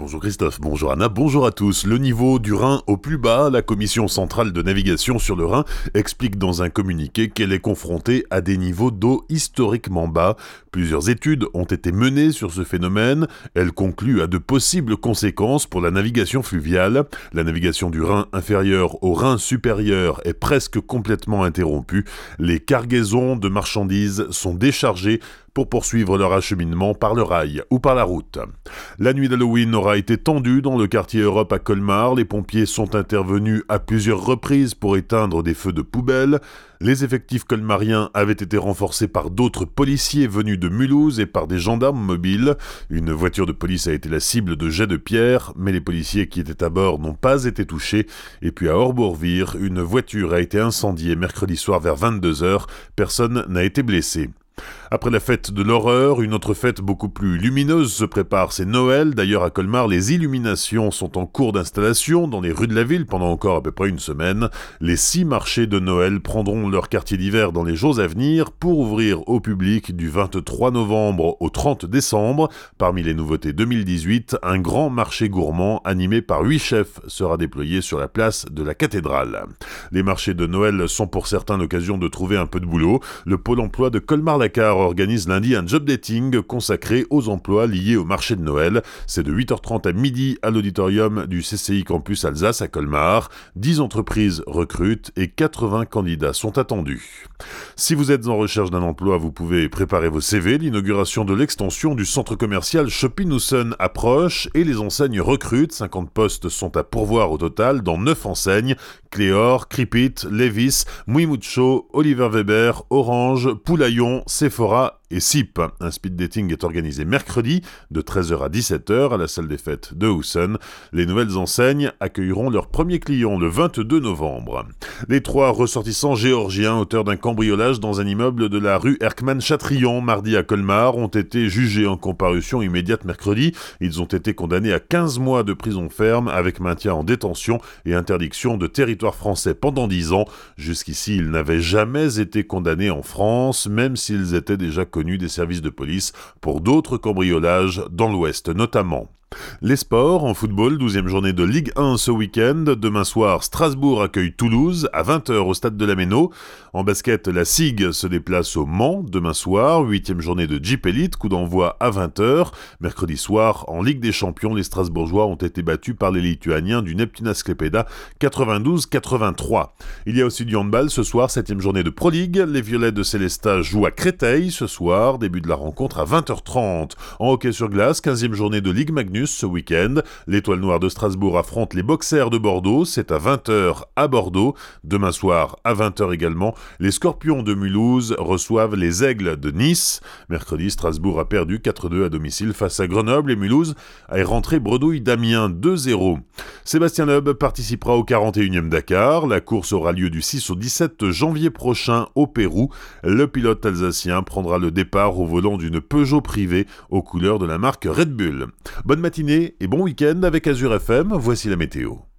Bonjour Christophe, bonjour Anna, bonjour à tous. Le niveau du Rhin au plus bas, la Commission centrale de navigation sur le Rhin explique dans un communiqué qu'elle est confrontée à des niveaux d'eau historiquement bas. Plusieurs études ont été menées sur ce phénomène. Elles concluent à de possibles conséquences pour la navigation fluviale. La navigation du Rhin inférieur au Rhin supérieur est presque complètement interrompue. Les cargaisons de marchandises sont déchargées pour poursuivre leur acheminement par le rail ou par la route. La nuit d'Halloween aura été tendue dans le quartier Europe à Colmar. Les pompiers sont intervenus à plusieurs reprises pour éteindre des feux de poubelle. Les effectifs colmariens avaient été renforcés par d'autres policiers venus de Mulhouse et par des gendarmes mobiles. Une voiture de police a été la cible de jets de pierre, mais les policiers qui étaient à bord n'ont pas été touchés. Et puis à Orbourvire, une voiture a été incendiée mercredi soir vers 22h. Personne n'a été blessé. Après la fête de l'horreur, une autre fête beaucoup plus lumineuse se prépare, c'est Noël. D'ailleurs, à Colmar, les illuminations sont en cours d'installation dans les rues de la ville pendant encore à peu près une semaine. Les six marchés de Noël prendront leur quartier d'hiver dans les jours à venir pour ouvrir au public du 23 novembre au 30 décembre. Parmi les nouveautés 2018, un grand marché gourmand animé par huit chefs sera déployé sur la place de la cathédrale. Les marchés de Noël sont pour certains l'occasion de trouver un peu de boulot. Le pôle emploi de Colmar-Lacar organise lundi un job dating consacré aux emplois liés au marché de Noël. C'est de 8h30 à midi à l'auditorium du CCI Campus Alsace à Colmar. 10 entreprises recrutent et 80 candidats sont attendus. Si vous êtes en recherche d'un emploi, vous pouvez préparer vos CV. L'inauguration de l'extension du centre commercial Shopping approche et les enseignes recrutent. 50 postes sont à pourvoir au total dans 9 enseignes Cléor, Cripit, Levis, Mouimucho, Oliver Weber, Orange, Poulaillon, Sephora et SIP. Un speed dating est organisé mercredi de 13h à 17h à la salle des fêtes de Houssen. Les nouvelles enseignes accueilleront leurs premiers clients le 22 novembre. Les trois ressortissants géorgiens auteurs d'un cambriolage dans un immeuble de la rue Erkman-Chatrion mardi à Colmar ont été jugés en comparution immédiate mercredi. Ils ont été condamnés à 15 mois de prison ferme avec maintien en détention et interdiction de territoire français pendant 10 ans. Jusqu'ici, ils n'avaient jamais été condamnés en France, même s'ils étaient déjà connus des services de police pour d'autres cambriolages dans l'Ouest notamment. Les sports, en football, 12e journée de Ligue 1 ce week-end. Demain soir, Strasbourg accueille Toulouse à 20h au stade de la Méno. En basket, la SIG se déplace au Mans demain soir. 8e journée de Jeep Elite, coup d'envoi à 20h. Mercredi soir, en Ligue des Champions, les Strasbourgeois ont été battus par les Lituaniens du Neptuna Sklepeda 92-83. Il y a aussi du handball ce soir, 7e journée de Pro League. Les Violets de Célestat jouent à Créteil ce soir. Début de la rencontre à 20h30. En hockey sur glace, 15e journée de Ligue Magnus ce week-end. L'étoile noire de Strasbourg affronte les boxers de Bordeaux, c'est à 20h à Bordeaux. Demain soir à 20h également, les scorpions de Mulhouse reçoivent les aigles de Nice. Mercredi, Strasbourg a perdu 4-2 à domicile face à Grenoble et Mulhouse est rentré bredouille d'Amiens 2-0. Sébastien Loeb participera au 41e Dakar. La course aura lieu du 6 au 17 janvier prochain au Pérou. Le pilote alsacien prendra le départ au volant d'une Peugeot privée aux couleurs de la marque Red Bull. Bonne matinée et bon week-end avec Azure FM, voici la météo.